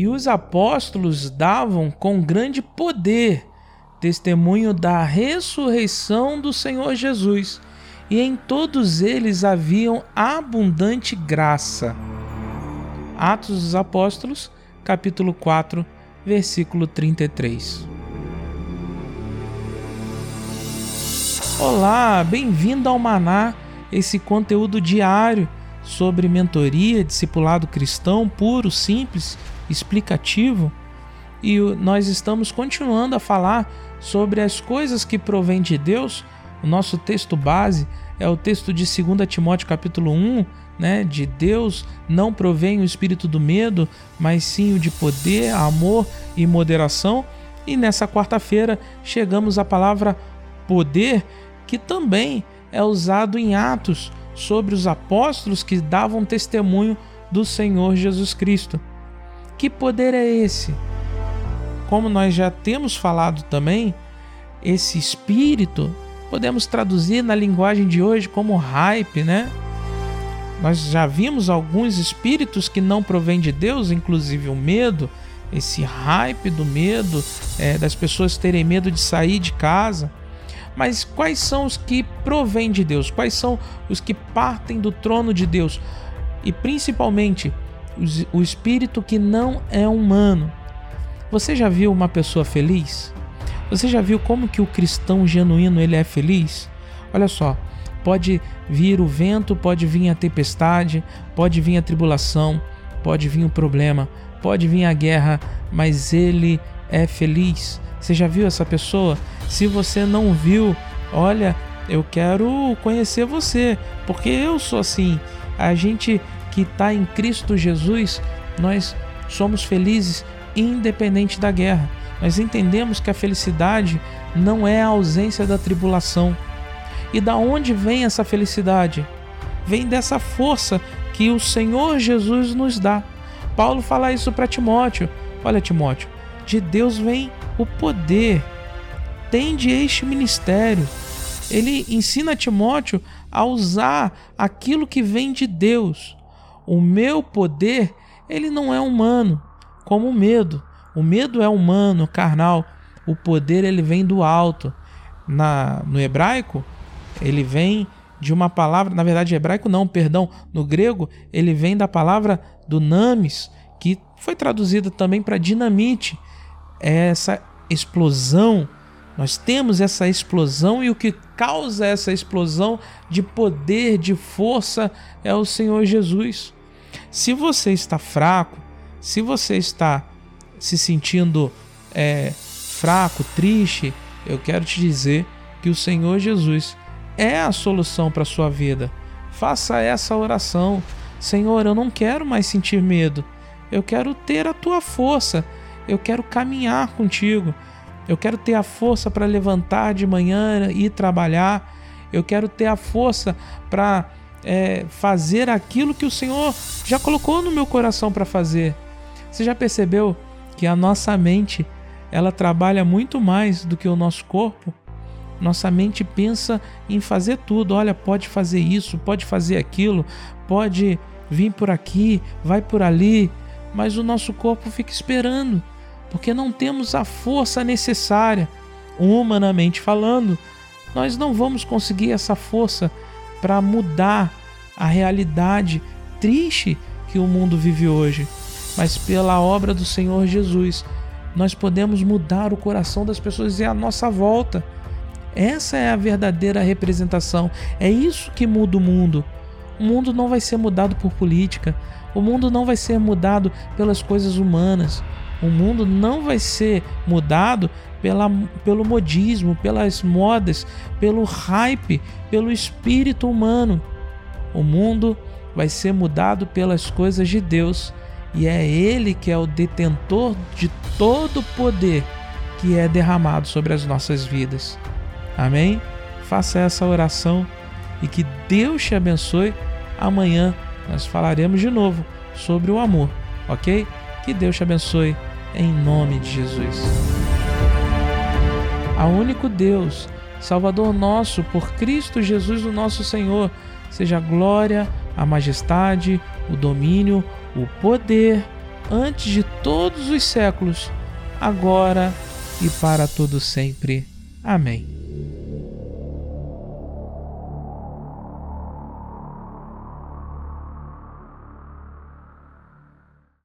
E os apóstolos davam com grande poder testemunho da ressurreição do Senhor Jesus, e em todos eles haviam abundante graça. Atos dos Apóstolos, capítulo 4, versículo 33. Olá, bem-vindo ao Maná, esse conteúdo diário sobre mentoria, discipulado cristão puro, simples, explicativo. E nós estamos continuando a falar sobre as coisas que provêm de Deus. O nosso texto base é o texto de 2 Timóteo capítulo 1, né? De Deus não provém o espírito do medo, mas sim o de poder, amor e moderação. E nessa quarta-feira chegamos à palavra poder, que também é usado em Atos sobre os apóstolos que davam testemunho do Senhor Jesus Cristo. Que poder é esse? Como nós já temos falado também, esse espírito podemos traduzir na linguagem de hoje como hype, né? Nós já vimos alguns espíritos que não provêm de Deus, inclusive o medo, esse hype do medo, é, das pessoas terem medo de sair de casa. Mas quais são os que provêm de Deus? Quais são os que partem do trono de Deus? E principalmente o espírito que não é humano. Você já viu uma pessoa feliz? Você já viu como que o cristão genuíno ele é feliz? Olha só, pode vir o vento, pode vir a tempestade, pode vir a tribulação, pode vir o problema, pode vir a guerra, mas ele é feliz. Você já viu essa pessoa? Se você não viu, olha, eu quero conhecer você, porque eu sou assim. A gente que está em Cristo Jesus, nós somos felizes independente da guerra. Nós entendemos que a felicidade não é a ausência da tribulação. E da onde vem essa felicidade? Vem dessa força que o Senhor Jesus nos dá. Paulo fala isso para Timóteo. Olha, Timóteo, de Deus vem o poder. Tende este ministério. Ele ensina Timóteo a usar aquilo que vem de Deus. O meu poder, ele não é humano como o medo. O medo é humano, carnal. O poder ele vem do alto. Na no hebraico, ele vem de uma palavra, na verdade, hebraico não, perdão, no grego, ele vem da palavra do namis, que foi traduzida também para dinamite. É essa explosão. Nós temos essa explosão e o que causa essa explosão de poder, de força é o Senhor Jesus. Se você está fraco, se você está se sentindo é, fraco, triste, eu quero te dizer que o Senhor Jesus é a solução para a sua vida. Faça essa oração. Senhor, eu não quero mais sentir medo. Eu quero ter a tua força. Eu quero caminhar contigo. Eu quero ter a força para levantar de manhã e trabalhar. Eu quero ter a força para é, fazer aquilo que o Senhor já colocou no meu coração para fazer. Você já percebeu que a nossa mente ela trabalha muito mais do que o nosso corpo? Nossa mente pensa em fazer tudo. Olha, pode fazer isso, pode fazer aquilo, pode vir por aqui, vai por ali, mas o nosso corpo fica esperando, porque não temos a força necessária, humanamente falando. Nós não vamos conseguir essa força para mudar a realidade triste que o mundo vive hoje mas pela obra do Senhor Jesus, nós podemos mudar o coração das pessoas e a nossa volta. Essa é a verdadeira representação. É isso que muda o mundo. O mundo não vai ser mudado por política. O mundo não vai ser mudado pelas coisas humanas. O mundo não vai ser mudado pela, pelo modismo, pelas modas, pelo hype, pelo espírito humano. O mundo vai ser mudado pelas coisas de Deus e é Ele que é o detentor de todo o poder que é derramado sobre as nossas vidas. Amém? Faça essa oração e que Deus te abençoe. Amanhã nós falaremos de novo sobre o amor, ok? Que Deus te abençoe em nome de Jesus. A único Deus, Salvador nosso, por Cristo Jesus, o nosso Senhor, seja a glória, a majestade, o domínio, o poder antes de todos os séculos, agora e para todo sempre. Amém.